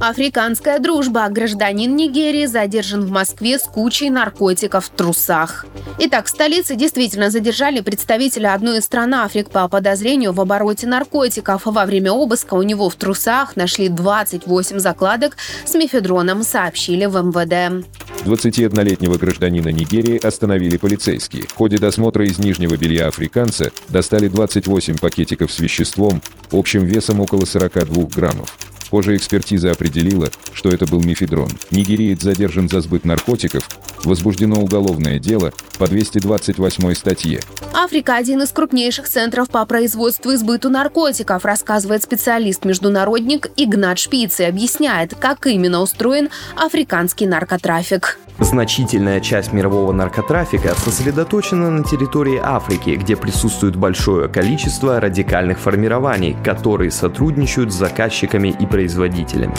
Африканская дружба. Гражданин Нигерии задержан в Москве с кучей наркотиков в трусах. Итак, в столице действительно задержали представителя одной из стран Африк по подозрению в обороте наркотиков. Во время обыска у него в трусах нашли 28 закладок с мефедроном, сообщили в МВД. 21-летнего гражданина Нигерии остановили полицейские. В ходе досмотра из нижнего белья африканца достали 28 пакетиков с веществом общим весом около 42 граммов. Позже экспертиза определила, что это был мифедрон. Нигериец задержан за сбыт наркотиков, возбуждено уголовное дело по 228 статье. Африка – один из крупнейших центров по производству и сбыту наркотиков, рассказывает специалист-международник Игнат Шпиц и объясняет, как именно устроен африканский наркотрафик. Значительная часть мирового наркотрафика сосредоточена на территории Африки, где присутствует большое количество радикальных формирований, которые сотрудничают с заказчиками и производителями.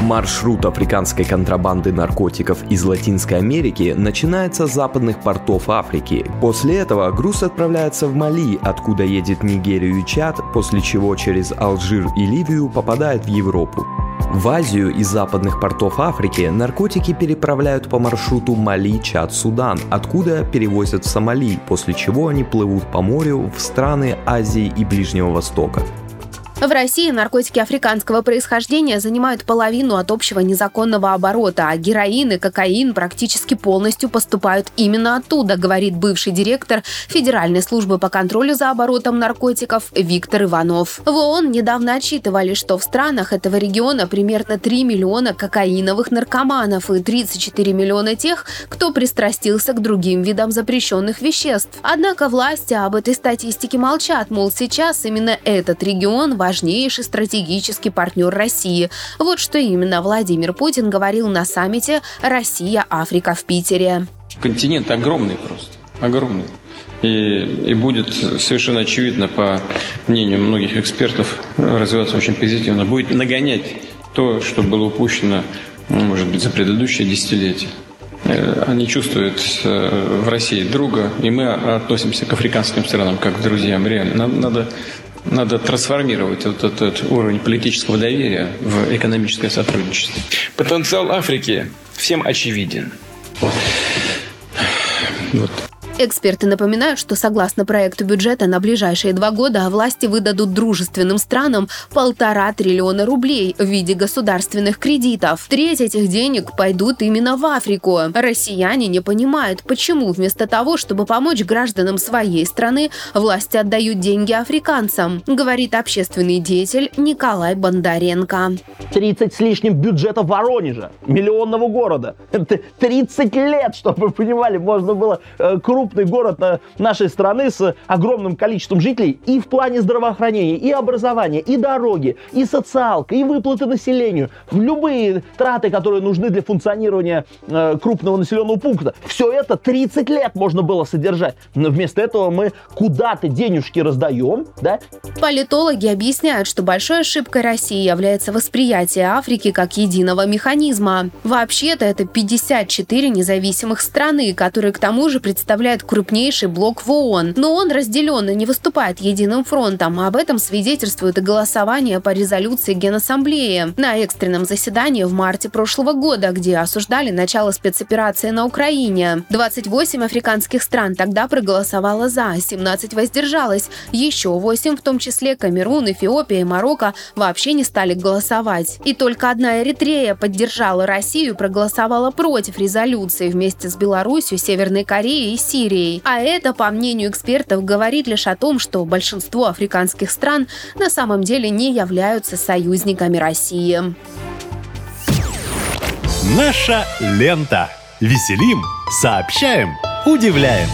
Маршрут африканской контрабанды наркотиков из Латинской Америки начинается с западных портов Африки. После этого груз отправляется в Мали, откуда едет Нигерию и Чад, после чего через Алжир и Ливию попадает в Европу. В Азию из западных портов Африки наркотики переправляют по маршруту Мали-Чад-Судан, откуда перевозят в Сомали, после чего они плывут по морю в страны Азии и Ближнего Востока. В России наркотики африканского происхождения занимают половину от общего незаконного оборота, а героин и кокаин практически полностью поступают именно оттуда, говорит бывший директор Федеральной службы по контролю за оборотом наркотиков Виктор Иванов. В ООН недавно отчитывали, что в странах этого региона примерно 3 миллиона кокаиновых наркоманов и 34 миллиона тех, кто пристрастился к другим видам запрещенных веществ. Однако власти об этой статистике молчат, мол, сейчас именно этот регион важен важнейший стратегический партнер России. Вот что именно Владимир Путин говорил на саммите «Россия-Африка» в Питере. Континент огромный просто, огромный. И, и будет совершенно очевидно, по мнению многих экспертов, развиваться очень позитивно. Будет нагонять то, что было упущено, ну, может быть, за предыдущее десятилетие. Э, они чувствуют э, в России друга, и мы относимся к африканским странам как к друзьям. Реально, надо надо трансформировать вот этот уровень политического доверия в экономическое сотрудничество. Потенциал Африки всем очевиден. Вот. Эксперты напоминают, что согласно проекту бюджета на ближайшие два года власти выдадут дружественным странам полтора триллиона рублей в виде государственных кредитов. Треть этих денег пойдут именно в Африку. Россияне не понимают, почему вместо того, чтобы помочь гражданам своей страны, власти отдают деньги африканцам, говорит общественный деятель Николай Бондаренко. 30 с лишним бюджета Воронежа, миллионного города. Это 30 лет, чтобы вы понимали, можно было э, круг крупный город нашей страны с огромным количеством жителей и в плане здравоохранения, и образования, и дороги, и социалка, и выплаты населению, в любые траты, которые нужны для функционирования э, крупного населенного пункта. Все это 30 лет можно было содержать. Но вместо этого мы куда-то денежки раздаем, да? Политологи объясняют, что большой ошибкой России является восприятие Африки как единого механизма. Вообще-то это 54 независимых страны, которые к тому же представляют составляет крупнейший блок в ООН, но он разделен и не выступает единым фронтом. Об этом свидетельствует и голосование по резолюции Генассамблеи на экстренном заседании в марте прошлого года, где осуждали начало спецоперации на Украине. 28 африканских стран тогда проголосовало за, 17 воздержалось. Еще 8, в том числе Камерун, Эфиопия и Марокко, вообще не стали голосовать. И только одна Эритрея поддержала Россию и проголосовала против резолюции вместе с Беларусью, Северной Кореей и Сирией. Сирией. А это, по мнению экспертов, говорит лишь о том, что большинство африканских стран на самом деле не являются союзниками России. Наша лента. Веселим, сообщаем, удивляем.